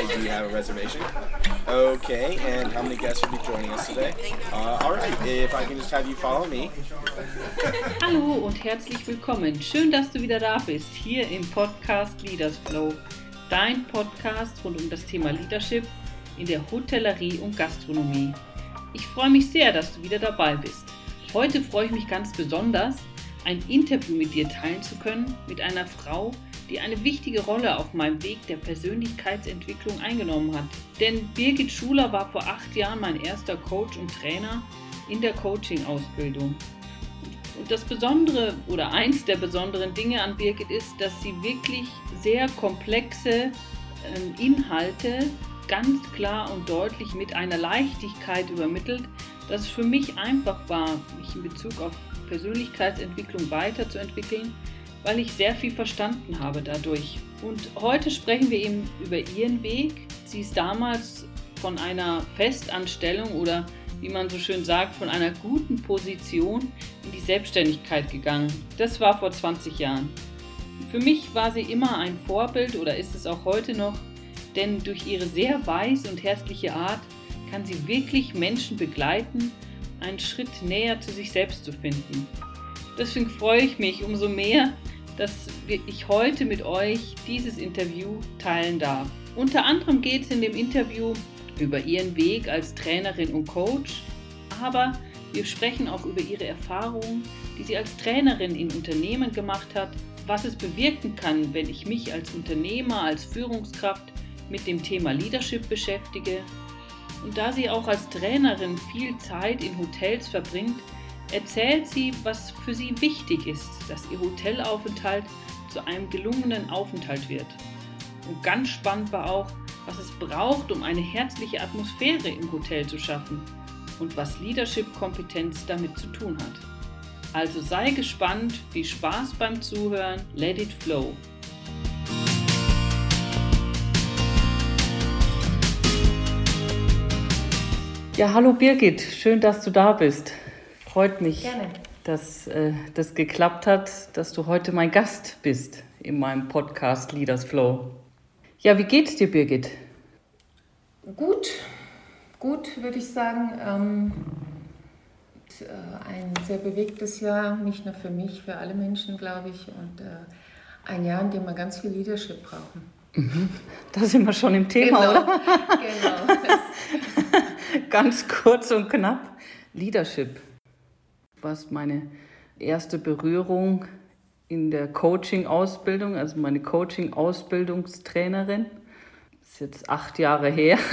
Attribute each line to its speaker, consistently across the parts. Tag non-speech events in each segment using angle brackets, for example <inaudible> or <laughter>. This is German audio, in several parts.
Speaker 1: I do have a reservation. Okay, and how many guests will be joining us today? Uh, all right, if I can just have you follow me.
Speaker 2: Hallo und herzlich willkommen. Schön, dass du wieder da bist, hier im Podcast Leaders Flow. Dein Podcast rund um das Thema Leadership in der Hotellerie und Gastronomie. Ich freue mich sehr, dass du wieder dabei bist. Heute freue ich mich ganz besonders, ein Interview mit dir teilen zu können mit einer Frau, die eine wichtige Rolle auf meinem Weg der Persönlichkeitsentwicklung eingenommen hat. Denn Birgit Schuler war vor acht Jahren mein erster Coach und Trainer in der Coaching-Ausbildung. Und das Besondere oder eins der besonderen Dinge an Birgit ist, dass sie wirklich sehr komplexe ähm, Inhalte ganz klar und deutlich mit einer Leichtigkeit übermittelt, dass es für mich einfach war, mich in Bezug auf Persönlichkeitsentwicklung weiterzuentwickeln, weil ich sehr viel verstanden habe dadurch. Und heute sprechen wir eben über ihren Weg. Sie ist damals von einer Festanstellung oder wie man so schön sagt, von einer guten Position in die Selbstständigkeit gegangen. Das war vor 20 Jahren. Für mich war sie immer ein Vorbild oder ist es auch heute noch, denn durch ihre sehr weise und herzliche Art kann sie wirklich Menschen begleiten, einen Schritt näher zu sich selbst zu finden. Deswegen freue ich mich umso mehr, dass ich heute mit euch dieses Interview teilen darf. Unter anderem geht es in dem Interview über ihren Weg als Trainerin und Coach, aber wir sprechen auch über ihre Erfahrungen, die sie als Trainerin in Unternehmen gemacht hat, was es bewirken kann, wenn ich mich als Unternehmer, als Führungskraft mit dem Thema Leadership beschäftige. Und da sie auch als Trainerin viel Zeit in Hotels verbringt, erzählt sie, was für sie wichtig ist, dass ihr Hotelaufenthalt zu einem gelungenen Aufenthalt wird. Und ganz spannend war auch, was es braucht, um eine herzliche Atmosphäre im Hotel zu schaffen und was Leadership-Kompetenz damit zu tun hat. Also sei gespannt, viel Spaß beim Zuhören, let it flow. Ja, hallo Birgit, schön, dass du da bist. Freut mich, Gerne. dass äh, das geklappt hat, dass du heute mein Gast bist in meinem Podcast Leaders Flow. Ja, wie geht's dir, Birgit?
Speaker 3: Gut, gut würde ich sagen. Ähm, äh, ein sehr bewegtes Jahr, nicht nur für mich, für alle Menschen, glaube ich. Und äh, ein Jahr, in dem wir ganz viel Leadership brauchen.
Speaker 2: Mhm. Da sind wir schon im Thema, genau, oder? <laughs> Genau. <laughs> ganz kurz und knapp. Leadership was meine erste Berührung in der Coaching-Ausbildung, also meine Coaching-Ausbildungstrainerin. Das ist jetzt acht Jahre her. <laughs>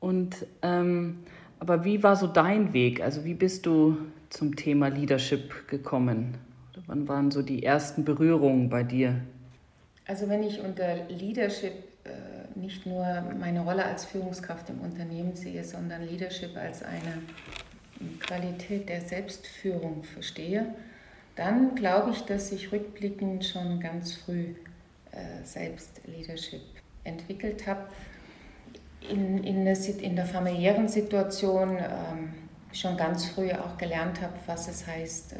Speaker 2: Und ähm, aber wie war so dein Weg? Also wie bist du zum Thema Leadership gekommen? Wann waren so die ersten Berührungen bei dir?
Speaker 3: Also wenn ich unter Leadership äh, nicht nur meine Rolle als Führungskraft im Unternehmen sehe, sondern Leadership als eine Qualität der Selbstführung verstehe, dann glaube ich, dass ich rückblickend schon ganz früh äh, selbst Leadership entwickelt habe. In, in, der, in der familiären Situation ähm, schon ganz früh auch gelernt habe, was es heißt, äh,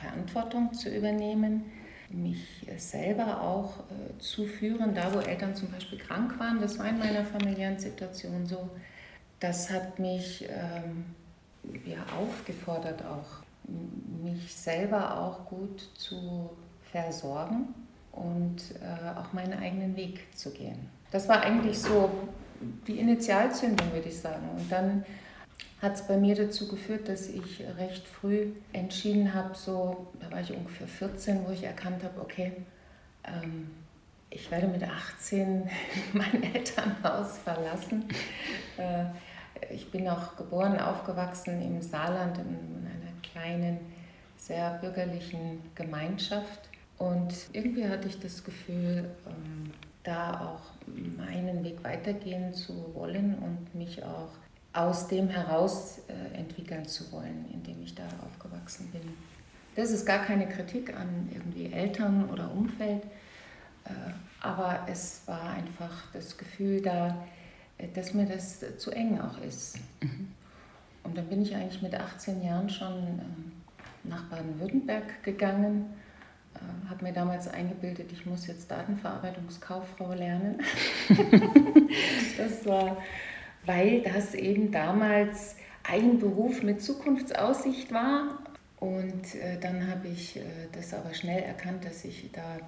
Speaker 3: Verantwortung zu übernehmen, mich selber auch äh, zu führen, da wo Eltern zum Beispiel krank waren. Das war in meiner familiären Situation so. Das hat mich ähm, ja, aufgefordert, auch mich selber auch gut zu versorgen und äh, auch meinen eigenen Weg zu gehen. Das war eigentlich so die Initialzündung, würde ich sagen. Und dann hat es bei mir dazu geführt, dass ich recht früh entschieden habe, so, da war ich ungefähr 14, wo ich erkannt habe, okay, ähm, ich werde mit 18 <laughs> mein Elternhaus verlassen. Äh, ich bin auch geboren, aufgewachsen im Saarland in einer kleinen, sehr bürgerlichen Gemeinschaft. Und irgendwie hatte ich das Gefühl, ähm, da auch meinen Weg weitergehen zu wollen und mich auch aus dem heraus äh, entwickeln zu wollen, in dem ich da aufgewachsen bin. Das ist gar keine Kritik an irgendwie Eltern oder Umfeld, äh, aber es war einfach das Gefühl da, dass mir das zu eng auch ist. Mhm. Und dann bin ich eigentlich mit 18 Jahren schon ähm, nach Baden-Württemberg gegangen, äh, habe mir damals eingebildet, ich muss jetzt Datenverarbeitungskauffrau lernen. <laughs> das war, weil das eben damals ein Beruf mit Zukunftsaussicht war. Und äh, dann habe ich äh, das aber schnell erkannt, dass ich da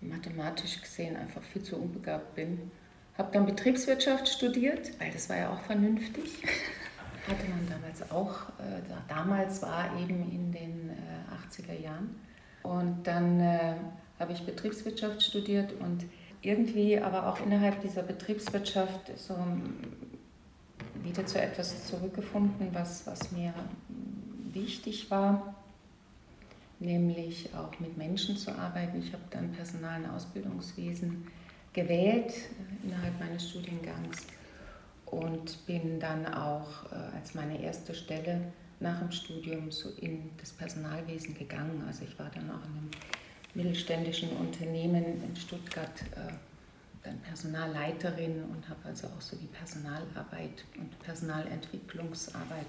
Speaker 3: mathematisch gesehen einfach viel zu unbegabt bin. Habe dann Betriebswirtschaft studiert, weil das war ja auch vernünftig. <laughs> Hatte man damals auch, äh, damals war eben in den äh, 80er Jahren. Und dann äh, habe ich Betriebswirtschaft studiert und irgendwie aber auch innerhalb dieser Betriebswirtschaft so wieder zu etwas zurückgefunden, was, was mir wichtig war, nämlich auch mit Menschen zu arbeiten. Ich habe dann Personal- und Ausbildungswesen gewählt äh, innerhalb meines Studiengangs und bin dann auch äh, als meine erste Stelle nach dem Studium so in das Personalwesen gegangen. Also ich war dann auch in einem mittelständischen Unternehmen in Stuttgart äh, dann Personalleiterin und habe also auch so die Personalarbeit und Personalentwicklungsarbeit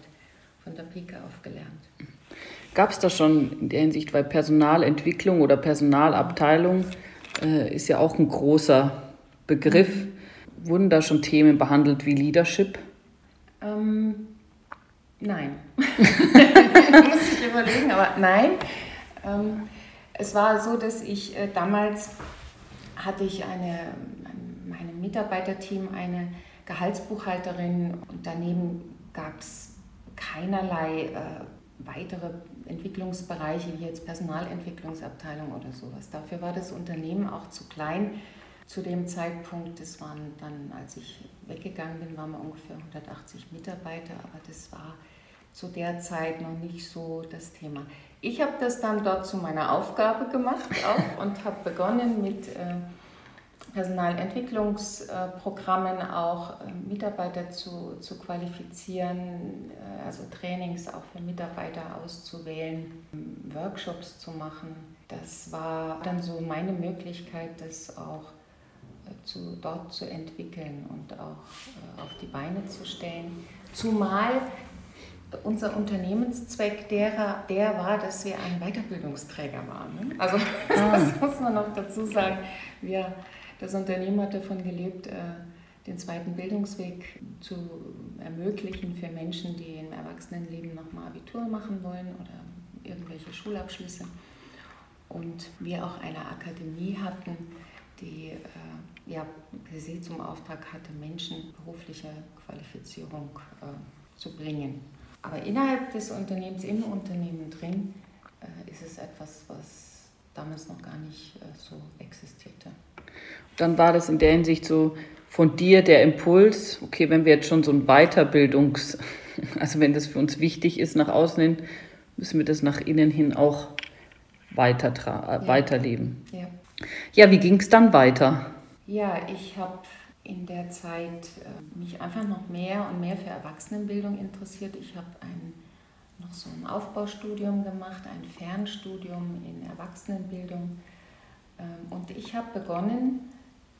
Speaker 3: von der Pike auf gelernt.
Speaker 2: Gab es da schon in der Hinsicht, weil Personalentwicklung oder Personalabteilung äh, ist ja auch ein großer Begriff. Wurden da schon Themen behandelt wie Leadership?
Speaker 3: Ähm, nein. <laughs> Muss ich überlegen, aber nein. Ähm, es war so, dass ich äh, damals hatte ich eine, meinem Mitarbeiterteam eine Gehaltsbuchhalterin und daneben gab es keinerlei äh, weitere Entwicklungsbereiche wie jetzt Personalentwicklungsabteilung oder sowas. Dafür war das Unternehmen auch zu klein. Zu dem Zeitpunkt, das waren dann, als ich weggegangen bin, waren wir ungefähr 180 Mitarbeiter, aber das war zu der Zeit noch nicht so das Thema. Ich habe das dann dort zu meiner Aufgabe gemacht auch und habe begonnen mit äh, Personalentwicklungsprogrammen auch äh, Mitarbeiter zu, zu qualifizieren, äh, also Trainings auch für Mitarbeiter auszuwählen, Workshops zu machen. Das war dann so meine Möglichkeit, das auch äh, zu, dort zu entwickeln und auch auf die Beine zu stellen. Zumal unser Unternehmenszweck der, der war, dass wir ein Weiterbildungsträger waren. Ne? Also <laughs> ah. das muss man noch dazu sagen. Wir das Unternehmen hat davon gelebt, äh, den zweiten Bildungsweg zu ermöglichen für Menschen, die im Erwachsenenleben nochmal Abitur machen wollen oder irgendwelche Schulabschlüsse. Und wir auch eine Akademie hatten, die äh, ja, sie zum Auftrag hatte, Menschen berufliche Qualifizierung äh, zu bringen. Aber innerhalb des Unternehmens, im Unternehmen drin, äh, ist es etwas, was damals noch gar nicht äh, so existierte
Speaker 2: dann war das in der Hinsicht so von dir der Impuls, okay, wenn wir jetzt schon so ein Weiterbildungs, <laughs> also wenn das für uns wichtig ist nach außen hin, müssen wir das nach innen hin auch weiter ja. weiterleben. Ja, ja wie ging es dann weiter?
Speaker 3: Ja, ich habe in der Zeit äh, mich einfach noch mehr und mehr für Erwachsenenbildung interessiert. Ich habe ein, noch so ein Aufbaustudium gemacht, ein Fernstudium in Erwachsenenbildung. Ähm, und ich habe begonnen,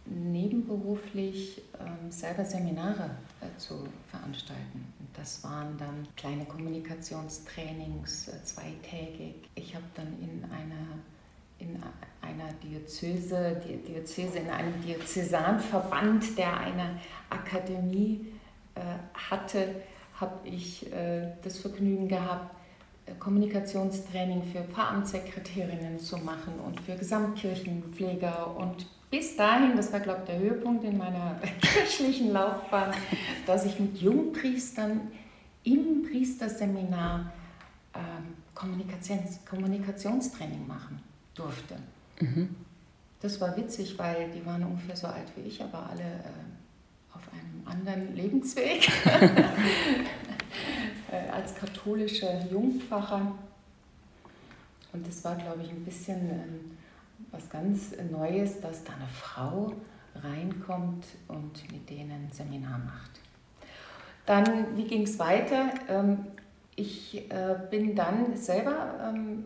Speaker 3: nebenberuflich ähm, selber Seminare äh, zu veranstalten. Das waren dann kleine Kommunikationstrainings, äh, zweitägig. Ich habe dann in einer, in einer Diözese, Diözese in einem Diözesanverband, der eine Akademie äh, hatte, habe ich äh, das Vergnügen gehabt, äh, Kommunikationstraining für Pfarramtssekretärinnen zu machen und für Gesamtkirchenpfleger und bis dahin, das war glaube ich der Höhepunkt in meiner <laughs> kirchlichen Laufbahn, dass ich mit Jungpriestern im Priesterseminar ähm, Kommunikations Kommunikationstraining machen durfte. Mhm. Das war witzig, weil die waren ungefähr so alt wie ich, aber alle äh, anderen Lebensweg. <laughs> <laughs> äh, als katholische Jungpfarrer. Und das war, glaube ich, ein bisschen... Ähm, was ganz Neues, dass da eine Frau reinkommt und mit denen ein Seminar macht. Dann, wie ging es weiter? Ähm, ich äh, bin dann selber ähm,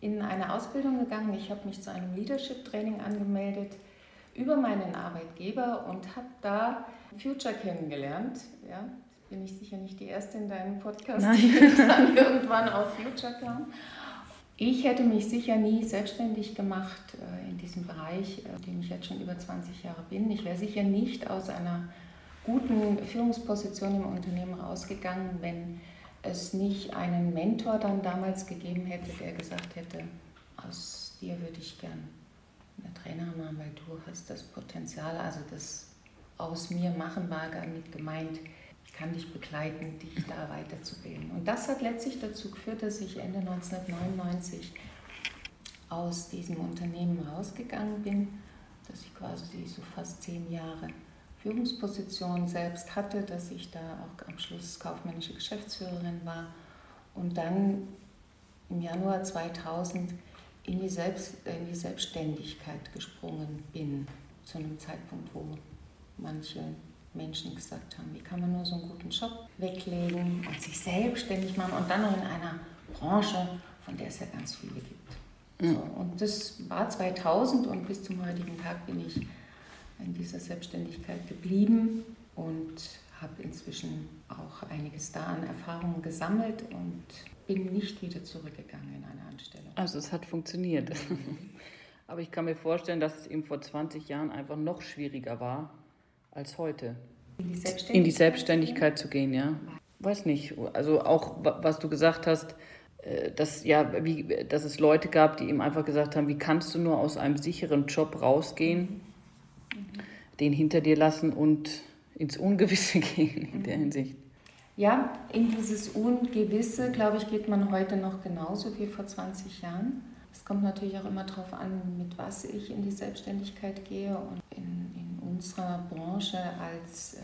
Speaker 3: in eine Ausbildung gegangen. Ich habe mich zu einem Leadership-Training angemeldet über meinen Arbeitgeber und habe da Future kennengelernt. Ja, bin ich sicher nicht die Erste in deinem Podcast, Nein. die <laughs> dann irgendwann auf Future kam. Ich hätte mich sicher nie selbstständig gemacht äh, in diesem Bereich, in dem ich jetzt schon über 20 Jahre bin. Ich wäre sicher nicht aus einer guten Führungsposition im Unternehmen rausgegangen, wenn es nicht einen Mentor dann damals gegeben hätte, der gesagt hätte, aus dir würde ich gern eine Trainer machen, weil du hast das Potenzial, also das aus mir machen war damit gemeint, ich kann dich begleiten, dich da weiterzubilden. Und das hat letztlich dazu geführt, dass ich Ende 1999 aus diesem Unternehmen rausgegangen bin, dass ich quasi so fast zehn Jahre Führungsposition selbst hatte, dass ich da auch am Schluss kaufmännische Geschäftsführerin war und dann im Januar 2000 in die, Selbst, in die Selbstständigkeit gesprungen bin, zu einem Zeitpunkt, wo manche Menschen gesagt haben, wie kann man nur so einen guten Job weglegen und sich selbstständig machen und dann noch in einer Branche, von der es ja ganz viele gibt. Mhm. So, und das war 2000 und bis zum heutigen Tag bin ich in dieser Selbstständigkeit geblieben und habe inzwischen auch einiges da an Erfahrungen gesammelt und bin nicht wieder zurückgegangen in eine Anstellung.
Speaker 2: Also es hat funktioniert. <laughs> Aber ich kann mir vorstellen, dass es eben vor 20 Jahren einfach noch schwieriger war als heute. In die Selbstständigkeit, in die Selbstständigkeit zu gehen, ja. Weiß nicht. Also auch, was du gesagt hast, äh, dass, ja, wie, dass es Leute gab, die ihm einfach gesagt haben, wie kannst du nur aus einem sicheren Job rausgehen den hinter dir lassen und ins Ungewisse <laughs> gehen in der mhm. Hinsicht.
Speaker 3: Ja, in dieses Ungewisse, glaube ich, geht man heute noch genauso wie vor 20 Jahren. Es kommt natürlich auch immer darauf an, mit was ich in die Selbstständigkeit gehe. Und in, in unserer Branche als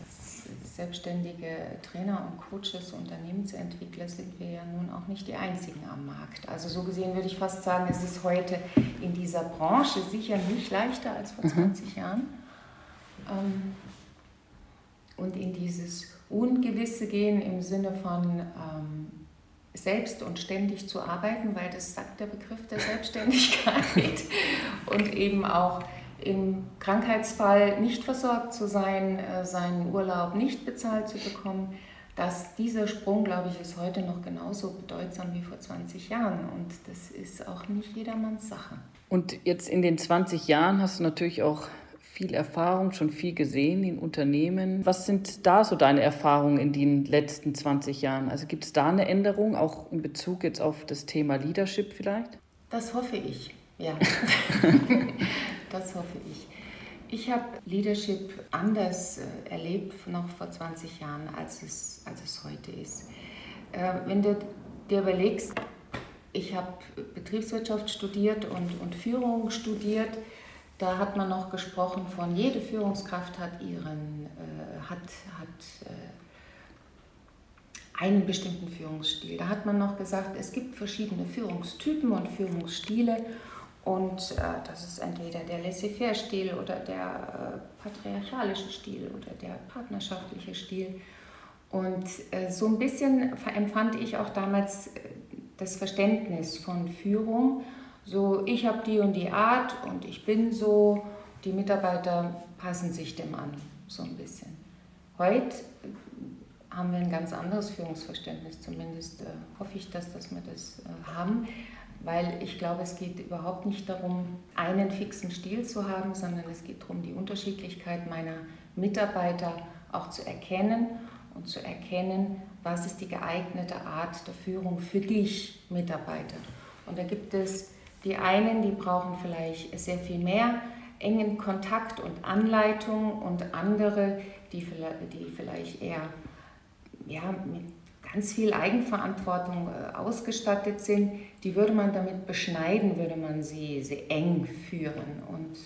Speaker 3: selbstständige Trainer und Coaches, Unternehmensentwickler sind wir ja nun auch nicht die einzigen am Markt. Also so gesehen würde ich fast sagen, es ist heute in dieser Branche sicher nicht leichter als vor 20 mhm. Jahren. Ähm, und in dieses Ungewisse gehen im Sinne von ähm, selbst und ständig zu arbeiten, weil das sagt der Begriff der Selbstständigkeit <laughs> und eben auch im Krankheitsfall nicht versorgt zu sein, äh, seinen Urlaub nicht bezahlt zu bekommen, dass dieser Sprung, glaube ich, ist heute noch genauso bedeutsam wie vor 20 Jahren und das ist auch nicht jedermanns Sache.
Speaker 2: Und jetzt in den 20 Jahren hast du natürlich auch viel Erfahrung, schon viel gesehen in Unternehmen. Was sind da so deine Erfahrungen in den letzten 20 Jahren? Also gibt es da eine Änderung, auch in Bezug jetzt auf das Thema Leadership vielleicht?
Speaker 3: Das hoffe ich, ja. <laughs> <laughs> das hoffe ich. Ich habe Leadership anders äh, erlebt, noch vor 20 Jahren, als es, als es heute ist. Äh, wenn du dir überlegst, ich habe Betriebswirtschaft studiert und, und Führung studiert, da hat man noch gesprochen von, jede Führungskraft hat ihren, äh, hat, hat äh, einen bestimmten Führungsstil. Da hat man noch gesagt, es gibt verschiedene Führungstypen und Führungsstile und äh, das ist entweder der Laissez-faire-Stil oder der äh, patriarchalische Stil oder der partnerschaftliche Stil. Und äh, so ein bisschen empfand ich auch damals äh, das Verständnis von Führung so, ich habe die und die Art und ich bin so, die Mitarbeiter passen sich dem an, so ein bisschen. Heute haben wir ein ganz anderes Führungsverständnis, zumindest äh, hoffe ich, dass, dass wir das äh, haben, weil ich glaube, es geht überhaupt nicht darum, einen fixen Stil zu haben, sondern es geht darum, die Unterschiedlichkeit meiner Mitarbeiter auch zu erkennen und zu erkennen, was ist die geeignete Art der Führung für dich, Mitarbeiter. Und da gibt es die einen, die brauchen vielleicht sehr viel mehr engen Kontakt und Anleitung und andere, die vielleicht, eher ja, mit ganz viel Eigenverantwortung äh, ausgestattet sind, die würde man damit beschneiden, würde man sie, sie eng führen. Und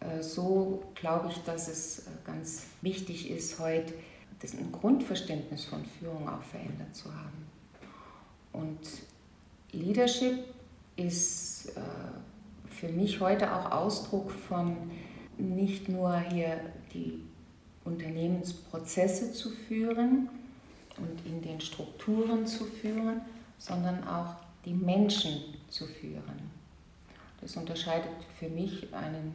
Speaker 3: äh, so glaube ich, dass es äh, ganz wichtig ist, heute das ein Grundverständnis von Führung auch verändert zu haben. Und Leadership ist für mich heute auch Ausdruck von nicht nur hier die Unternehmensprozesse zu führen und in den Strukturen zu führen, sondern auch die Menschen zu führen. Das unterscheidet für mich einen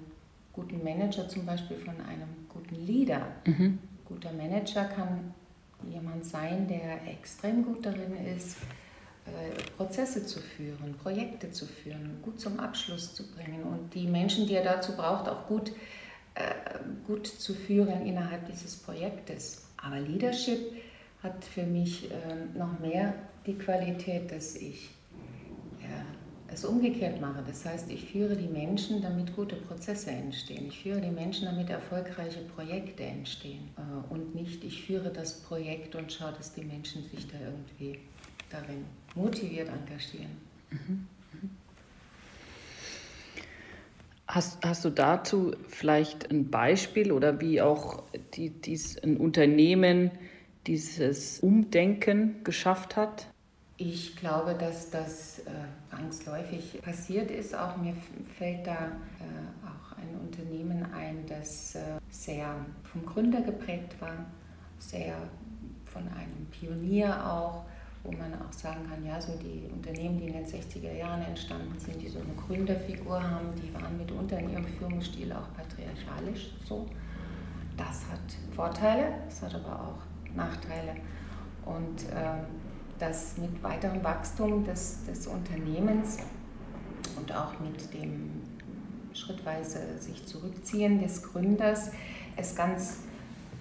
Speaker 3: guten Manager zum Beispiel von einem guten Leader. Mhm. Guter Manager kann jemand sein, der extrem gut darin ist, äh, Prozesse zu führen, Projekte zu führen, gut zum Abschluss zu bringen und die Menschen, die er dazu braucht, auch gut, äh, gut zu führen innerhalb dieses Projektes. Aber Leadership hat für mich äh, noch mehr die Qualität, dass ich ja, es umgekehrt mache. Das heißt, ich führe die Menschen, damit gute Prozesse entstehen. Ich führe die Menschen, damit erfolgreiche Projekte entstehen. Äh, und nicht, ich führe das Projekt und schaue, dass die Menschen sich da irgendwie darin motiviert engagieren. Mhm.
Speaker 2: Hast, hast du dazu vielleicht ein Beispiel oder wie auch die, dies, ein Unternehmen dieses Umdenken geschafft hat?
Speaker 3: Ich glaube, dass das äh, zwangsläufig passiert ist. Auch mir fällt da äh, auch ein Unternehmen ein, das äh, sehr vom Gründer geprägt war, sehr von einem Pionier auch wo man auch sagen kann, ja, so die Unternehmen, die in den 60er Jahren entstanden sind, die so eine Gründerfigur haben, die waren mitunter in ihrem Führungsstil auch patriarchalisch so. Das hat Vorteile, es hat aber auch Nachteile. Und ähm, das mit weiterem Wachstum des, des Unternehmens und auch mit dem schrittweise sich zurückziehen des Gründers es ganz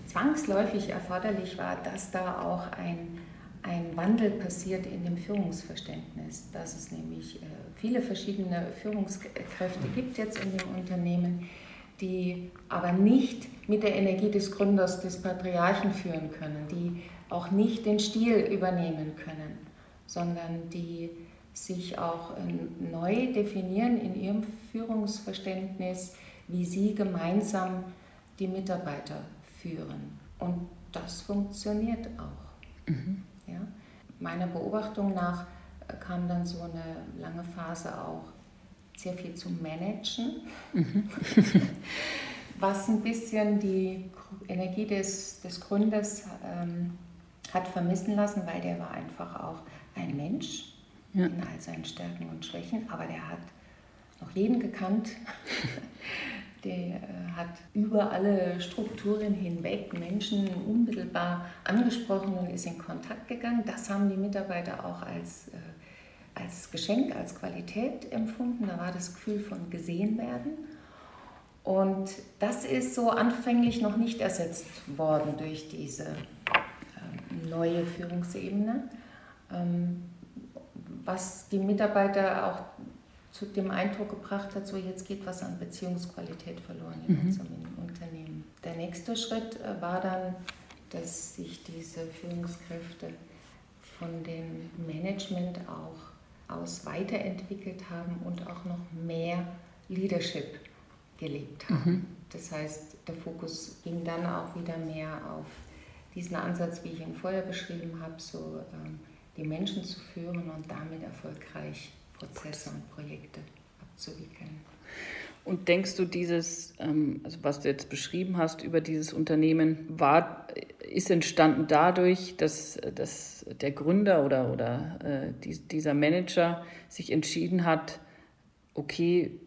Speaker 3: zwangsläufig erforderlich war, dass da auch ein ein Wandel passiert in dem Führungsverständnis, dass es nämlich äh, viele verschiedene Führungskräfte gibt jetzt in dem Unternehmen, die aber nicht mit der Energie des Gründers, des Patriarchen führen können, die auch nicht den Stil übernehmen können, sondern die sich auch äh, neu definieren in ihrem Führungsverständnis, wie sie gemeinsam die Mitarbeiter führen. Und das funktioniert auch. Mhm. Ja? Meiner Beobachtung nach äh, kam dann so eine lange Phase auch sehr viel zu managen, mhm. <laughs> was ein bisschen die Energie des, des Gründers ähm, hat vermissen lassen, weil der war einfach auch ein Mensch ja. in all seinen Stärken und Schwächen, aber der hat noch jeden gekannt. <laughs> der äh, hat über alle Strukturen hinweg Menschen unmittelbar angesprochen und ist in Kontakt gegangen. Das haben die Mitarbeiter auch als, äh, als Geschenk, als Qualität empfunden. Da war das Gefühl von gesehen werden. Und das ist so anfänglich noch nicht ersetzt worden durch diese ähm, neue Führungsebene, ähm, was die Mitarbeiter auch zu dem Eindruck gebracht hat, so jetzt geht was an Beziehungsqualität verloren in mhm. unserem Unternehmen. Der nächste Schritt äh, war dann, dass sich diese Führungskräfte von dem Management auch aus weiterentwickelt haben und auch noch mehr Leadership gelebt haben. Mhm. Das heißt, der Fokus ging dann auch wieder mehr auf diesen Ansatz, wie ich ihn vorher beschrieben habe, so ähm, die Menschen zu führen und damit erfolgreich Prozesse und Projekte abzuwickeln.
Speaker 2: Und denkst du, dieses, ähm, also was du jetzt beschrieben hast über dieses Unternehmen, war, ist entstanden dadurch, dass, dass der Gründer oder, oder äh, dieser Manager sich entschieden hat, okay,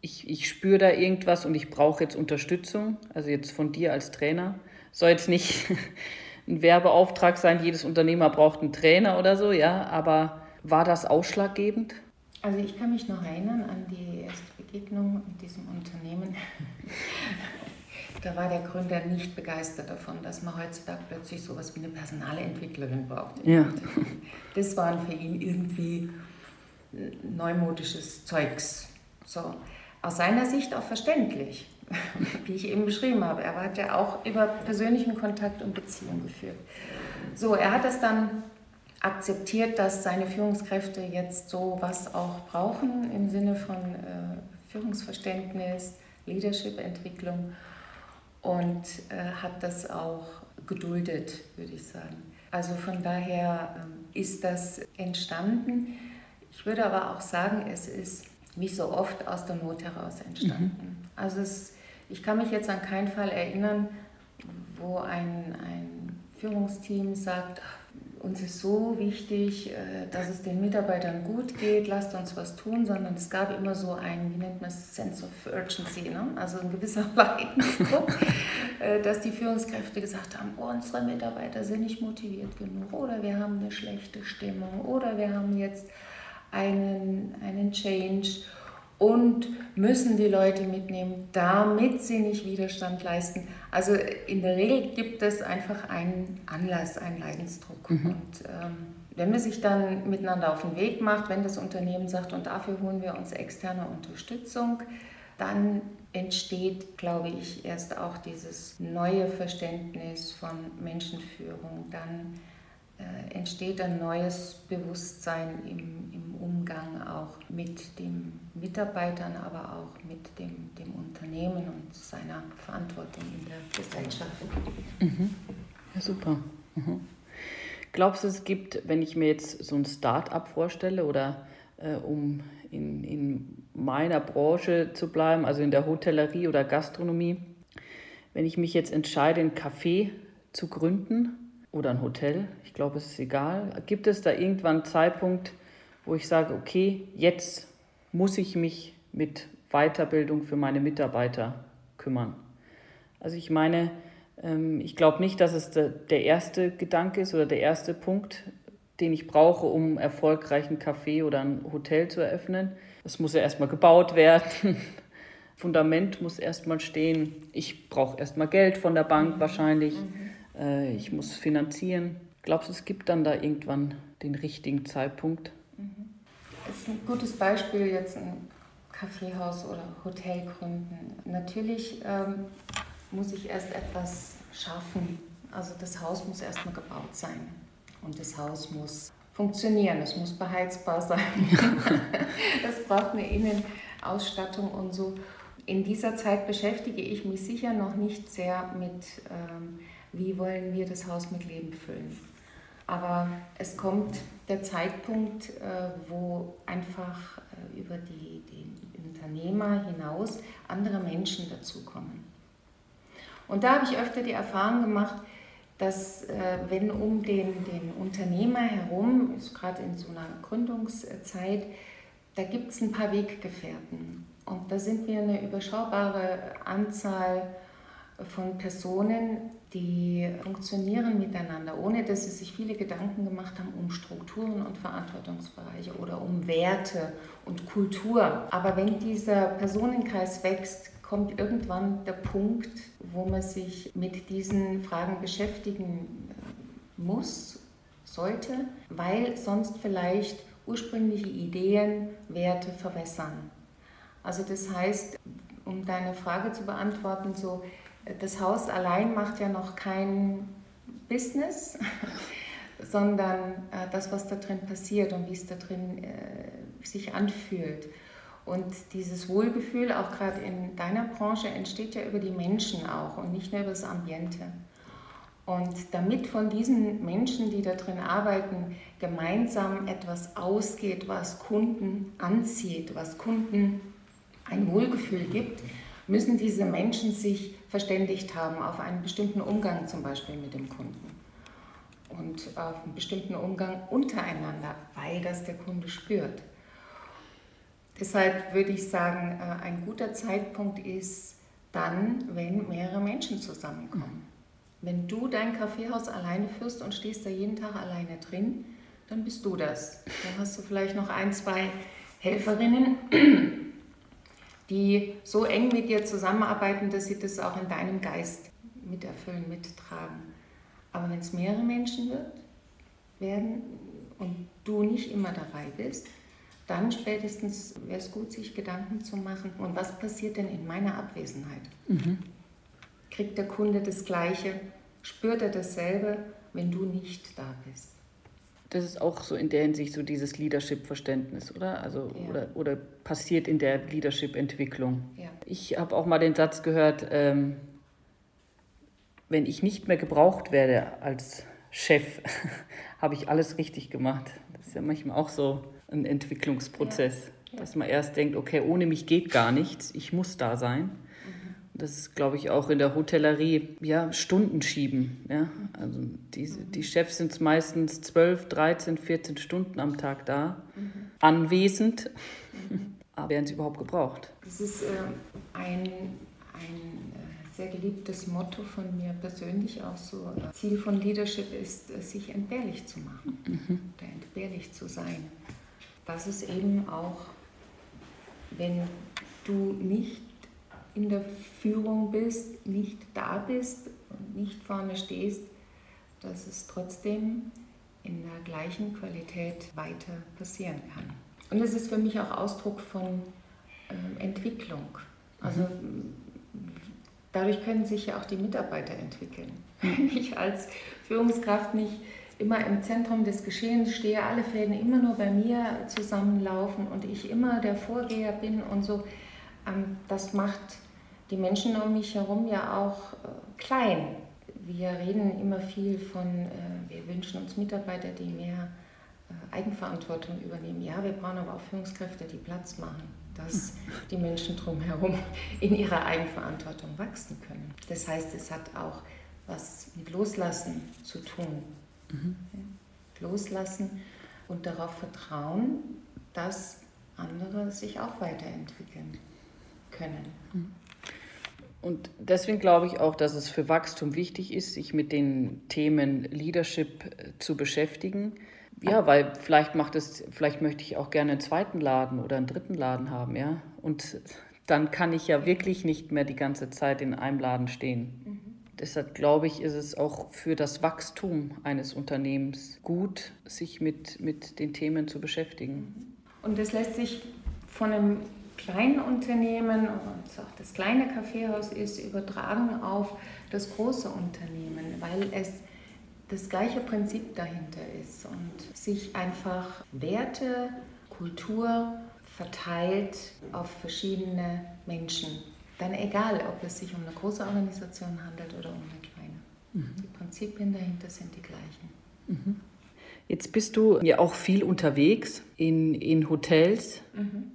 Speaker 2: ich, ich spüre da irgendwas und ich brauche jetzt Unterstützung, also jetzt von dir als Trainer. Soll jetzt nicht <laughs> ein Werbeauftrag sein, jedes Unternehmer braucht einen Trainer oder so, ja, aber war das ausschlaggebend?
Speaker 3: Also ich kann mich noch erinnern an die erste Begegnung mit diesem Unternehmen. <laughs> da war der Gründer nicht begeistert davon, dass man heutzutage plötzlich sowas wie eine Personalentwicklerin braucht. Ja. <laughs> Das waren für ihn irgendwie neumodisches Zeugs. So. Aus seiner Sicht auch verständlich, <laughs> wie ich eben beschrieben habe. Er hat ja auch über persönlichen Kontakt und Beziehung geführt. So, er hat das dann akzeptiert, dass seine Führungskräfte jetzt so was auch brauchen im Sinne von äh, Führungsverständnis, Leadership-Entwicklung und äh, hat das auch geduldet, würde ich sagen. Also von daher äh, ist das entstanden. Ich würde aber auch sagen, es ist wie so oft aus der Not heraus entstanden. Mhm. Also es, ich kann mich jetzt an keinen Fall erinnern, wo ein, ein Führungsteam sagt, uns ist so wichtig, äh, dass es den Mitarbeitern gut geht, lasst uns was tun, sondern es gab immer so ein, wie nennt man es, Sense of Urgency, ne? also ein gewisser <laughs> Leidensdruck, äh, dass die Führungskräfte gesagt haben, unsere Mitarbeiter sind nicht motiviert genug oder wir haben eine schlechte Stimmung oder wir haben jetzt einen, einen Change und müssen die Leute mitnehmen, damit sie nicht Widerstand leisten. Also in der Regel gibt es einfach einen Anlass, einen Leidensdruck. Mhm. Und ähm, wenn man sich dann miteinander auf den Weg macht, wenn das Unternehmen sagt, und dafür holen wir uns externe Unterstützung, dann entsteht, glaube ich, erst auch dieses neue Verständnis von Menschenführung. Dann entsteht ein neues Bewusstsein im, im Umgang auch mit den Mitarbeitern, aber auch mit dem, dem Unternehmen und seiner Verantwortung in der Gesellschaft.
Speaker 2: Mhm. Ja, super. Mhm. Glaubst du, es gibt, wenn ich mir jetzt so ein Start-up vorstelle oder äh, um in, in meiner Branche zu bleiben, also in der Hotellerie oder Gastronomie, wenn ich mich jetzt entscheide, ein Café zu gründen, oder ein Hotel, ich glaube, es ist egal. Gibt es da irgendwann einen Zeitpunkt, wo ich sage, okay, jetzt muss ich mich mit Weiterbildung für meine Mitarbeiter kümmern? Also ich meine, ähm, ich glaube nicht, dass es der erste Gedanke ist oder der erste Punkt, den ich brauche, um erfolgreich ein Café oder ein Hotel zu eröffnen. Es muss ja erstmal gebaut werden. <laughs> Fundament muss erstmal stehen. Ich brauche erstmal Geld von der Bank wahrscheinlich. Mhm äh, ich muss finanzieren. Glaubst du, es gibt dann da irgendwann den richtigen Zeitpunkt?
Speaker 3: Das ist ein gutes Beispiel jetzt ein Kaffeehaus oder Hotel gründen. Natürlich ähm, muss ich erst etwas schaffen. Also das Haus muss erstmal gebaut sein und das Haus muss funktionieren, es muss beheizbar sein. <laughs> Es braucht eine Innenausstattung und so. In dieser Zeit beschäftige ich mich sicher noch nicht sehr mit ähm, wie wollen wir das Haus mit Leben füllen. Aber es kommt der Zeitpunkt, äh, wo einfach äh, über die, die Unternehmer hinaus andere Menschen dazukommen. Und da habe ich öfter die Erfahrung gemacht, dass äh, wenn um den, den Unternehmer herum, gerade in so einer Gründungszeit, da gibt es ein paar Weggefährten. Und da sind wir eine überschaubare Anzahl von Personen, die funktionieren miteinander, ohne dass sie sich viele Gedanken gemacht haben um Strukturen und Verantwortungsbereiche oder um Werte und Kultur. Aber wenn dieser Personenkreis wächst, kommt irgendwann der Punkt, wo man sich mit diesen Fragen beschäftigen muss, sollte, weil sonst vielleicht ursprüngliche Ideen, Werte verwässern. Also das heißt, um deine Frage zu beantworten, so das Haus allein macht ja noch kein Business, <laughs> sondern äh, das, was da drin passiert und wie es da drin äh, sich anfühlt. Und dieses Wohlgefühl, auch gerade in deiner Branche, entsteht ja über die Menschen auch und nicht nur über das Ambiente. Und damit von diesen Menschen, die da drin arbeiten, gemeinsam etwas ausgeht, was Kunden anzieht, was Kunden ein Wohlgefühl gibt, müssen diese Menschen sich verständigt haben auf einen bestimmten Umgang zum Beispiel mit dem Kunden und auf einen bestimmten Umgang untereinander, weil das der Kunde spürt. Deshalb würde ich sagen, äh, ein guter Zeitpunkt ist dann, wenn mehrere Menschen zusammenkommen. Wenn du dein Kaffeehaus alleine führst und stehst da jeden Tag alleine drin, dann bist du das. Dann hast du vielleicht noch ein, zwei Helferinnen, die so eng mit dir zusammenarbeiten, dass sie das auch in deinem Geist miterfüllen, mittragen. Aber wenn es mehrere Menschen wird, werden und du nicht immer dabei bist, dann spätestens wäre es gut, sich Gedanken zu machen, und was passiert denn in meiner Abwesenheit? Mhm. Kriegt der Kunde das Gleiche? Spürt er dasselbe, wenn du nicht da bist?
Speaker 2: Das ist auch so in der Hinsicht so dieses Leadership-Verständnis, oder? Also, ja. oder? Oder passiert in der Leadership-Entwicklung. Ja. Ich habe auch mal den Satz gehört, ähm, wenn ich nicht mehr gebraucht werde als Chef, <laughs> habe ich alles richtig gemacht. Das ist ja manchmal auch so ein Entwicklungsprozess, ja. dass man erst denkt, okay, ohne mich geht gar nichts, ich muss da sein. Mhm. Das ist, glaube ich, auch in der Hotellerie, ja, Stunden schieben. Ja? Also die, die Chefs sind meistens 12, 13, 14 Stunden am Tag da, mhm. anwesend. Mhm. <laughs> Aber werden sie überhaupt gebraucht?
Speaker 3: Das ist äh, ein, ein äh, sehr geliebtes Motto von mir persönlich auch so. Ziel von Leadership ist, äh, sich entbehrlich zu machen mhm. oder entbehrlich zu sein. Das ist eben auch, wenn du nicht in der Führung bist, nicht da bist und nicht vorne stehst, dass es trotzdem in der gleichen Qualität weiter passieren kann. Und es ist für mich auch Ausdruck von äh, Entwicklung. Also mhm. dadurch können sich ja auch die Mitarbeiter entwickeln. <laughs> Wenn ich als Führungskraft nicht immer im Zentrum des Geschehens stehe, alle Fäden immer nur bei mir zusammenlaufen und ich immer der Vorgeher bin und so, ähm, das macht die Menschen um mich herum ja auch äh, klein. Wir reden immer viel von, äh, wir wünschen uns Mitarbeiter, die mehr äh, Eigenverantwortung übernehmen. Ja, wir brauchen aber auch Führungskräfte, die Platz machen, dass die Menschen drumherum in ihrer Eigenverantwortung wachsen können. Das heißt, es hat auch was mit Loslassen zu tun. Mhm. Loslassen und darauf vertrauen, dass andere sich auch weiterentwickeln können.
Speaker 2: Mhm. Und deswegen glaube ich auch, dass es für Wachstum wichtig ist, sich mit den Themen Leadership äh, zu beschäftigen. Ja, weil vielleicht macht es, vielleicht möchte ich auch gerne einen zweiten Laden oder einen dritten Laden haben, ja. Und dann kann ich ja wirklich nicht mehr die ganze Zeit in einem Laden stehen. Mhm. Deshalb glaube ich, ist es auch für das Wachstum eines Unternehmens gut, sich mit, mit den Themen zu beschäftigen.
Speaker 3: Und das lässt sich von einem kleinen Unternehmen und auch das kleine Kaffeehaus ist, übertragen auf das große Unternehmen, weil es das gleiche Prinzip dahinter ist und sich einfach Werte, Kultur verteilt auf verschiedene Menschen. Dann egal, ob es sich um eine große Organisation handelt oder um eine kleine. Mhm. Die Prinzipien dahinter sind die gleichen.
Speaker 2: Mhm. Jetzt bist du ja auch viel unterwegs in, in Hotels. Mhm.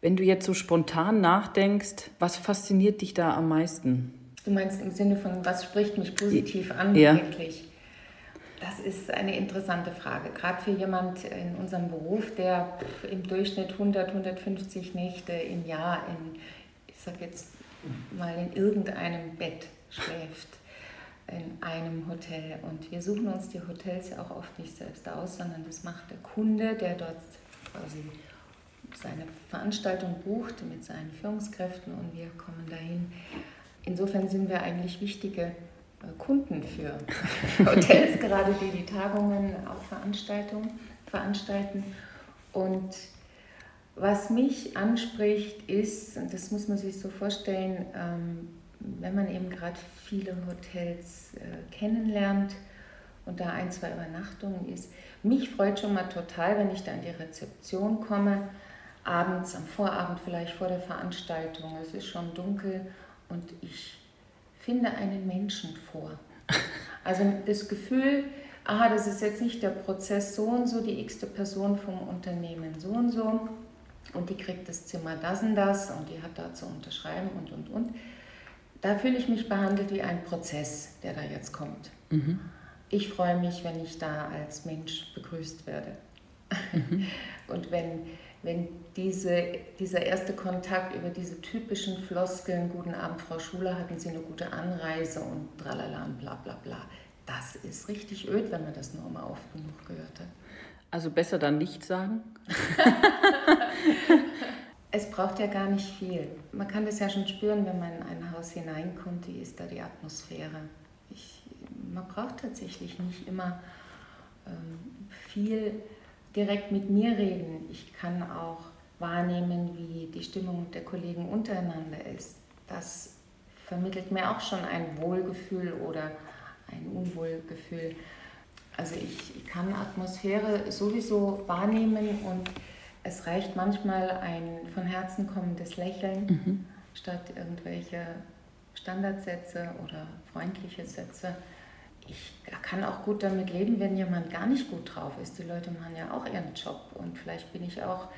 Speaker 2: Wenn du jetzt so spontan nachdenkst, was fasziniert dich da am meisten?
Speaker 3: Du meinst im Sinne von, was spricht mich positiv an ja. eigentlich? Das ist eine interessante Frage, gerade für jemand in unserem Beruf, der im Durchschnitt 100, 150 Nächte im Jahr in, ich sag jetzt mal, in irgendeinem Bett schläft, in einem Hotel. Und wir suchen uns die Hotels ja auch oft nicht selbst aus, sondern das macht der Kunde, der dort quasi seine Veranstaltung bucht mit seinen Führungskräften und wir kommen dahin. Insofern sind wir eigentlich wichtige äh, Kunden für <laughs> Hotels, gerade die die Tagungen, auch Veranstaltungen veranstalten. Und was mich anspricht, ist, und das muss man sich so vorstellen, ähm, wenn man eben gerade viele Hotels äh, kennenlernt und da ein, zwei Übernachtungen ist, mich freut schon mal total, wenn ich da in die Rezeption komme abends, am Vorabend vielleicht vor der Veranstaltung, es ist schon dunkel und ich finde einen Menschen vor. <laughs> Also das Gefühl, aha, das ist jetzt nicht der Prozess so und so, die x-te Person vom Unternehmen so und so und die kriegt das Zimmer das und das und die hat da zu unterschreiben und und und. Da fühle ich mich behandelt wie ein Prozess, der da jetzt kommt. Mhm. Ich freue mich, wenn ich da als Mensch begrüßt werde. Mhm. <laughs> Und wenn wenn diese, dieser erste Kontakt über diese typischen Floskeln, guten Abend, Frau Schuler, hatten Sie eine gute Anreise und tralala und bla bla bla, das ist richtig öd, wenn man das nur mal oft genug gehört hat.
Speaker 2: Also besser dann nicht sagen? <laughs>
Speaker 3: es braucht ja gar nicht viel. Man kann das ja schon spüren, wenn man in ein Haus hineinkommt, wie ist da die Atmosphäre. Ich, man braucht tatsächlich nicht immer ähm, viel direkt mit mir reden. Ich kann auch wahrnehmen, wie die Stimmung der Kollegen untereinander ist. Das vermittelt mir auch schon ein Wohlgefühl oder ein Unwohlgefühl. Also ich kann Atmosphäre sowieso wahrnehmen und es reicht manchmal ein von Herzen kommendes Lächeln mhm. statt irgendwelche Standardsätze oder freundliche Sätze ich kann auch gut damit leben, wenn jemand gar nicht gut drauf ist. Die Leute machen ja auch ihren Job und vielleicht bin ich auch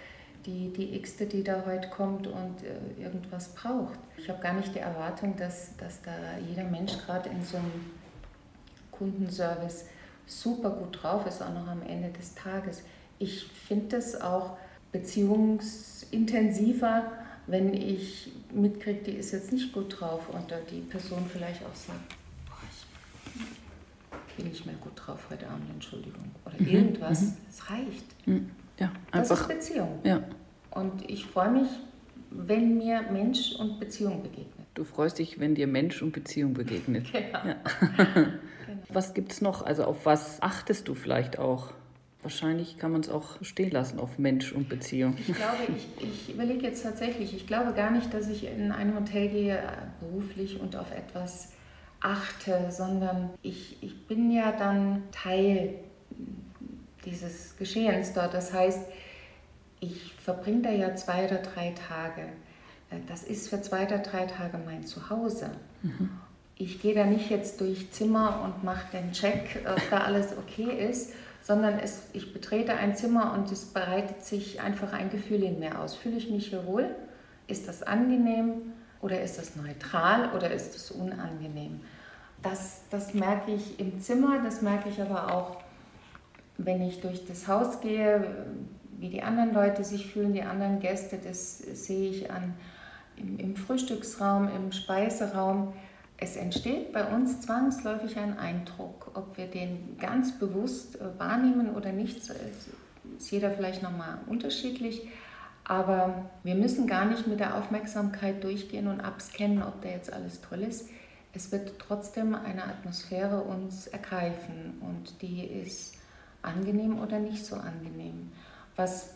Speaker 3: die, die X-te, die da heute kommt und äh, irgendwas braucht. Ich habe gar nicht die Erwartung, dass, dass da jeder Mensch gerade in so einem Kundenservice super gut drauf ist, auch noch am Ende des Tages. Ich finde das auch beziehungsintensiver, wenn ich mitkriege, die ist jetzt nicht gut drauf und die Person vielleicht auch sagt, boah, ich bin nicht mehr gut drauf heute Abend, Entschuldigung. Oder mhm. irgendwas, mhm. es reicht.
Speaker 2: Mhm. Ja,
Speaker 3: einfach. Das ist Beziehung.
Speaker 2: Ja.
Speaker 3: Und ich freue mich, wenn mir Mensch und Beziehung begegnet.
Speaker 2: Du freust dich, wenn dir Mensch und Beziehung begegnet. <laughs>
Speaker 3: genau. Ja. <laughs>
Speaker 2: genau. Was gibt es noch? Also auf was achtest du vielleicht auch? Wahrscheinlich kann man es auch stehen lassen auf Mensch und Beziehung.
Speaker 3: Ich glaube, ich, ich überlege jetzt tatsächlich, ich glaube gar nicht, dass ich in ein Hotel gehe beruflich und auf etwas achte, sondern ich, ich bin ja dann Teil dieses Geschehens dort. Das heißt, ich verbringe da ja zwei oder drei Tage. Äh, das ist für zwei oder drei Tage mein Zuhause. Mhm. Ich gehe da nicht jetzt durch Zimmer und mache den Check, ob da alles okay ist, sondern es, ich betrete ein Zimmer und es bereitet sich einfach ein Gefühl in mir aus. Fühle ich mich hier wohl? Ist das angenehm oder ist das neutral oder ist das unangenehm? Das, das merke ich im Zimmer, das merke ich aber auch, wenn ich durch das Haus gehe, wie die anderen Leute sich fühlen, die anderen Gäste, das sehe ich an, im, im Frühstücksraum, im Speiseraum. Es entsteht bei uns zwangsläufig ein Eindruck, ob wir den ganz bewusst äh, wahrnehmen oder nicht, ist jeder vielleicht nochmal unterschiedlich. Aber wir müssen gar nicht mit der Aufmerksamkeit durchgehen und abscannen, ob da jetzt alles toll ist. Es wird trotzdem eine Atmosphäre uns ergreifen und die ist angenehm oder nicht so angenehm. Was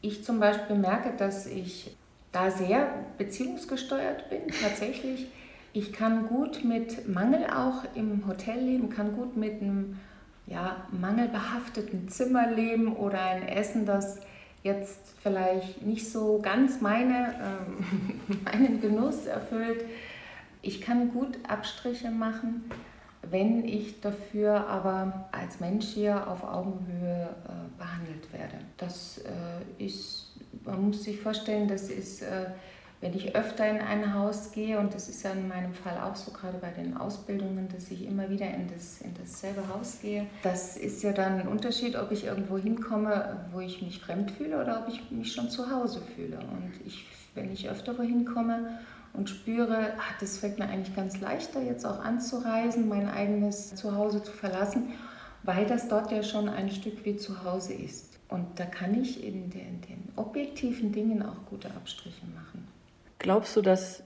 Speaker 3: ich zum Beispiel merke, dass ich da sehr beziehungsgesteuert bin, <laughs> tatsächlich. Ich kann gut mit Mangel auch im Hotel leben, kann gut mit einem ja, mangelbehafteten Zimmer leben oder ein Essen, das jetzt vielleicht nicht so ganz meine, äh, <laughs> meinen Genuss erfüllt. Ich kann gut Abstriche machen wenn ich dafür aber als Mensch hier auf Augenhöhe äh, behandelt werde. Das äh, ist, man muss sich vorstellen, das ist, äh, wenn ich öfter in ein Haus gehe, und das ist ja in meinem Fall auch so, gerade bei den Ausbildungen, dass ich immer wieder in, das, in dasselbe Haus gehe, das ist ja dann ein Unterschied, ob ich irgendwo hinkomme, wo ich mich fremd fühle oder ob ich mich schon zu Hause fühle. Und ich, wenn ich öfter wohin komme, und spüre, ach, das fällt mir eigentlich ganz leichter, jetzt auch anzureisen, mein eigenes Zuhause zu verlassen, weil das dort ja schon ein Stück wie zu Hause ist. Und da kann ich in den, den objektiven Dingen auch gute Abstriche machen.
Speaker 2: Glaubst du, dass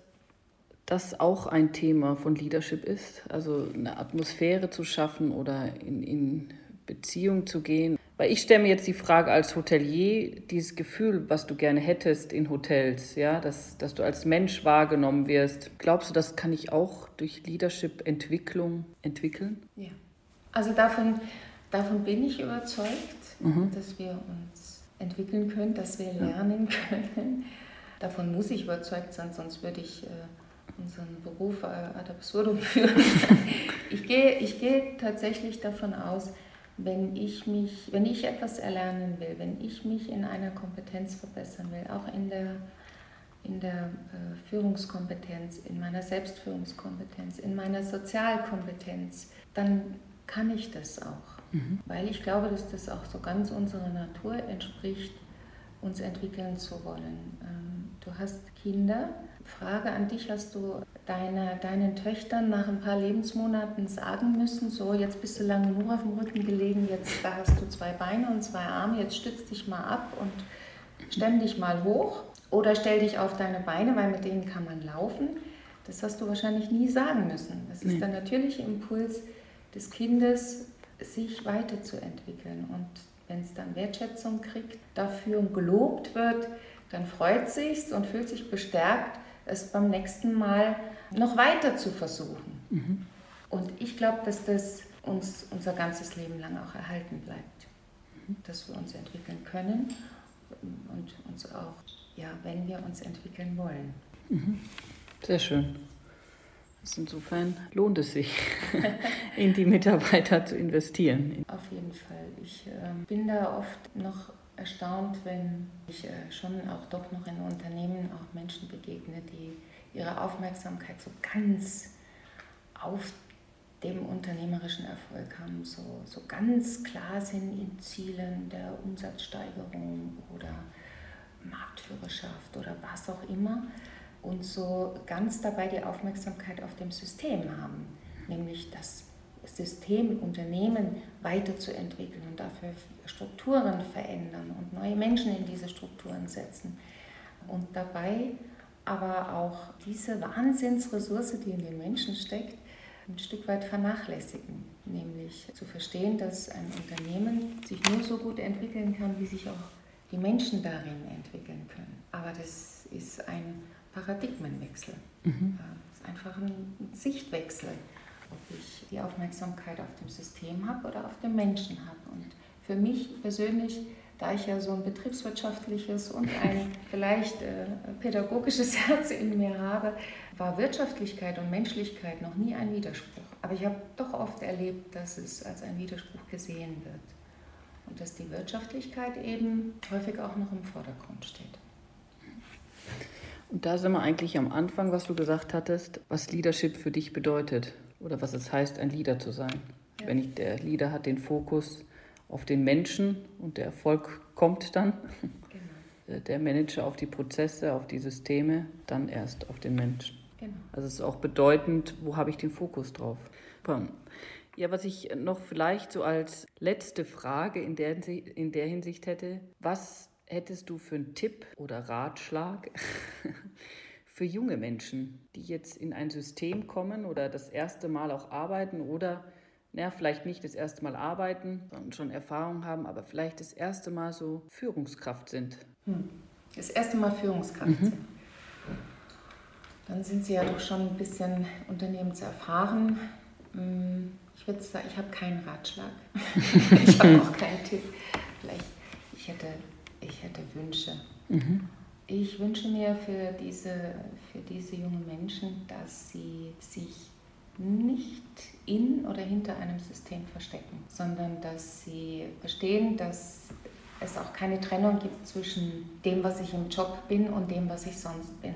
Speaker 2: das auch ein Thema von Leadership ist? Also eine Atmosphäre zu schaffen oder in, in Beziehung zu gehen? Weil ich stelle mir jetzt die Frage als Hotelier, dieses Gefühl, was du gerne hättest in Hotels, ja, dass, dass du als Mensch wahrgenommen wirst. Glaubst du, das kann ich auch durch Leadership-Entwicklung entwickeln?
Speaker 3: Ja. Also davon, davon bin ich überzeugt, mhm. dass wir uns entwickeln können, dass wir lernen <laughs> können. Davon muss ich überzeugt sein, sonst würde ich äh, unseren Beruf äh, ad absurdum <laughs> führen. <laughs> ich, gehe, ich gehe tatsächlich davon aus, wenn ich mich, wenn ich etwas erlernen will, wenn ich mich in einer Kompetenz verbessern will, auch in der, in der äh, Führungskompetenz, in meiner Selbstführungskompetenz, in meiner Sozialkompetenz, dann kann ich das auch. Mhm. Weil ich glaube, dass das auch so ganz unserer Natur entspricht, uns entwickeln zu wollen. Ähm, du hast Kinder. Frage an dich, hast du deine, deinen Töchtern nach ein paar Lebensmonaten sagen müssen, so jetzt bist du lange nur auf dem Rücken gelegen, jetzt da hast du zwei Beine und zwei Arme, jetzt stütz dich mal ab und stemm dich mal hoch oder stell dich auf deine Beine, weil mit denen kann man laufen. Das hast du wahrscheinlich nie sagen müssen. Das ist nee. der natürliche Impuls des Kindes, sich weiterzuentwickeln. Und wenn es dann Wertschätzung kriegt, dafür gelobt wird, dann freut sich und fühlt sich bestärkt, es beim nächsten Mal noch weiter zu versuchen. Mhm. Und ich glaube, dass das uns unser ganzes Leben lang auch erhalten bleibt. Mhm. Dass wir uns entwickeln können und uns auch, ja, wenn wir uns entwickeln wollen.
Speaker 2: Mhm. Sehr schön. Also insofern lohnt es sich, <laughs> in die Mitarbeiter zu investieren.
Speaker 3: Auf jeden Fall. Ich äh, bin da oft noch erstaunt, wenn ich äh, schon auch doch noch in Unternehmen auch Menschen begegne, die ihre Aufmerksamkeit so ganz auf dem unternehmerischen Erfolg haben, so, so ganz klar sind in Zielen der Umsatzsteigerung oder Marktführerschaft oder was auch immer und so ganz dabei die Aufmerksamkeit auf dem System haben, nämlich das System, Unternehmen weiterzuentwickeln und dafür Strukturen verändern und neue Menschen in diese Strukturen setzen und dabei aber auch diese Wahnsinnsressource, die in den Menschen steckt, ein Stück weit vernachlässigen, nämlich zu verstehen, dass ein Unternehmen sich nur so gut entwickeln kann, wie sich auch die Menschen darin entwickeln können. Aber das ist ein Paradigmenwechsel. Mhm. Das ist einfach ein Sichtwechsel, ob ich die Aufmerksamkeit auf dem System habe oder auf dem Menschen habe. Und für mich persönlich da ich ja so ein betriebswirtschaftliches und ein <laughs> vielleicht äh, pädagogisches <laughs> Herz in mir habe, war Wirtschaftlichkeit und Menschlichkeit noch nie ein Widerspruch. Aber ich habe doch oft erlebt, dass es als ein Widerspruch gesehen wird. Und dass die Wirtschaftlichkeit eben häufig auch noch im Vordergrund steht.
Speaker 2: Und da sind wir eigentlich am Anfang, was du gesagt hattest, was Leadership für dich bedeutet oder was es heißt, ein Leader zu sein. Ja. Wenn ich, der Leader hat den Fokus auf den Menschen und der Erfolg kommt dann. Genau. Der Manager auf die Prozesse, auf die Systeme, dann erst auf den Menschen. Genau. Also es ist auch bedeutend, wo habe ich den Fokus drauf. Ja, was ich noch vielleicht so als letzte Frage in der, in der Hinsicht hätte, was hättest du für einen Tipp oder Ratschlag <laughs> für junge Menschen, die jetzt in ein System kommen oder das erste Mal auch arbeiten oder ja, vielleicht nicht das erste Mal arbeiten und schon Erfahrung haben, aber vielleicht das erste Mal so Führungskraft sind. Hm.
Speaker 3: Das erste Mal Führungskraft mhm. sind. Dann sind Sie ja doch schon ein bisschen unternehmenserfahren. Hm, ich würde sagen, ich habe keinen Ratschlag. <laughs> ich habe auch keinen Tipp. Vielleicht, ich hätte, ich hätte Wünsche. Mhm. Ich wünsche mir für diese, für diese jungen Menschen, dass sie sich nicht in oder hinter einem System verstecken, sondern dass sie verstehen, dass es auch keine Trennung gibt zwischen dem, was ich im Job bin und dem, was ich sonst bin,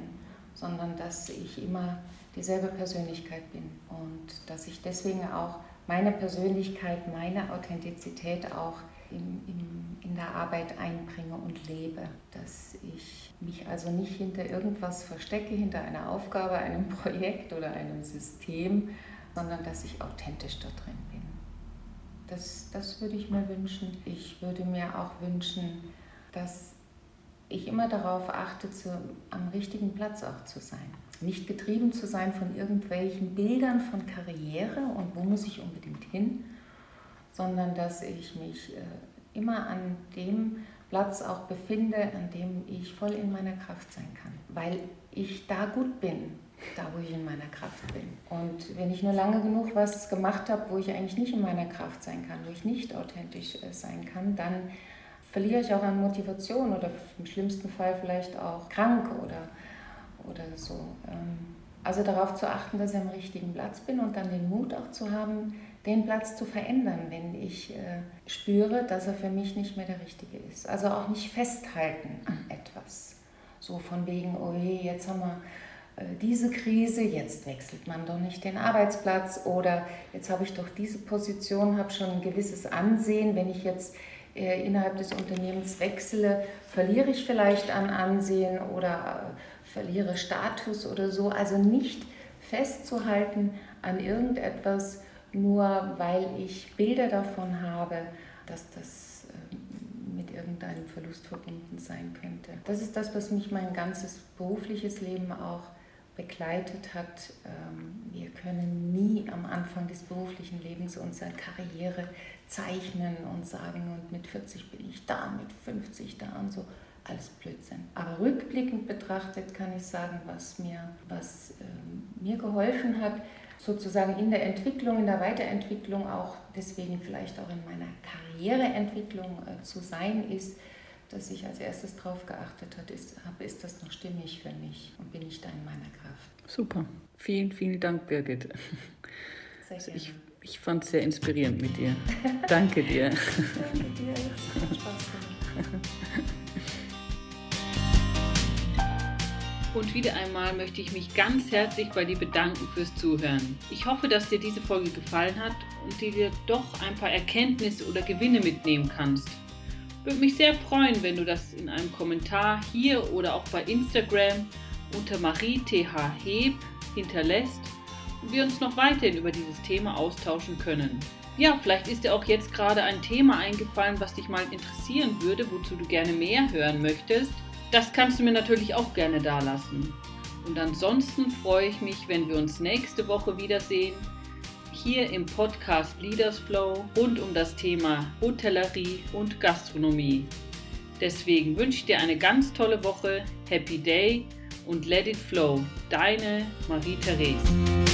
Speaker 3: sondern dass ich immer dieselbe Persönlichkeit bin und dass ich deswegen auch meine Persönlichkeit, meine Authentizität auch in, in, in der Arbeit einbringe und lebe. Dass ich mich also nicht hinter irgendwas verstecke, hinter einer Aufgabe, einem <laughs> Projekt oder einem System, sondern dass ich authentisch da drin bin. Das, das würde ich mir wünschen. Ich würde mir auch wünschen, dass ich immer darauf achte, zu, am richtigen Platz auch zu sein. Nicht getrieben zu sein von irgendwelchen Bildern von Karriere und wo muss ich unbedingt hin, sondern dass ich mich äh, immer an dem Platz auch befinde, an dem ich voll in meiner Kraft sein kann, weil ich da gut bin, da wo ich in meiner Kraft bin. Und wenn ich nur lange genug was gemacht habe, wo ich eigentlich nicht in meiner Kraft sein kann, wo ich nicht authentisch äh, sein kann, dann verliere ich auch an Motivation oder im schlimmsten Fall vielleicht auch krank oder, oder so. Ähm, also darauf zu achten, dass ich am richtigen Platz bin und dann den Mut auch zu haben, den Platz zu verändern, wenn ich äh, spüre, dass er für mich nicht mehr der richtige ist. Also auch nicht festhalten an etwas. So von wegen, oh je, jetzt haben wir äh, diese Krise, jetzt wechselt man doch nicht den Arbeitsplatz oder jetzt habe ich doch diese Position, habe schon ein gewisses Ansehen. Wenn ich jetzt äh, innerhalb des Unternehmens wechsle, verliere ich vielleicht an Ansehen oder äh, verliere Status oder so. Also nicht festzuhalten an irgendetwas, nur weil ich Bilder davon habe, dass das ähm, mit irgendeinem Verlust verbunden sein könnte. Das ist das, was mich mein ganzes berufliches Leben auch begleitet hat. Ähm, wir können nie am Anfang des beruflichen Lebens unsere Karriere zeichnen und sagen, und mit 40 bin ich da, mit 50 da und so. Alles Blödsinn. Aber rückblickend betrachtet kann ich sagen, was mir, was, ähm, mir geholfen hat, sozusagen in der Entwicklung, in der Weiterentwicklung auch deswegen vielleicht auch in meiner Karriereentwicklung äh, zu sein ist, dass ich als erstes darauf geachtet habe, ist, ist das noch stimmig für mich und bin ich da in meiner Kraft.
Speaker 2: Super. Vielen, vielen Dank, Birgit. Sehr also ich, ich fand es sehr inspirierend mit dir. Danke dir. <laughs>
Speaker 3: Danke dir. Es hat Spaß gemacht. <laughs>
Speaker 2: Und wieder einmal möchte ich mich ganz herzlich bei dir bedanken fürs Zuhören. Ich hoffe, dass dir diese Folge gefallen hat und dir doch ein paar Erkenntnisse oder Gewinne mitnehmen kannst. Würde mich sehr freuen, wenn du das in einem Kommentar hier oder auch bei Instagram unter Marie TH Heb hinterlässt und wir uns noch weiterhin über dieses Thema austauschen können. Ja, vielleicht ist dir auch jetzt gerade ein Thema eingefallen, was dich mal interessieren würde, wozu du gerne mehr hören möchtest. Das kannst du mir natürlich auch gerne dalassen. Und ansonsten freue ich mich, wenn wir uns nächste Woche wiedersehen, hier im Podcast Leaders Flow rund um das Thema Hotellerie und Gastronomie. Deswegen wünsche ich dir eine ganz tolle Woche, Happy Day und Let It Flow. Deine Marie-Therese.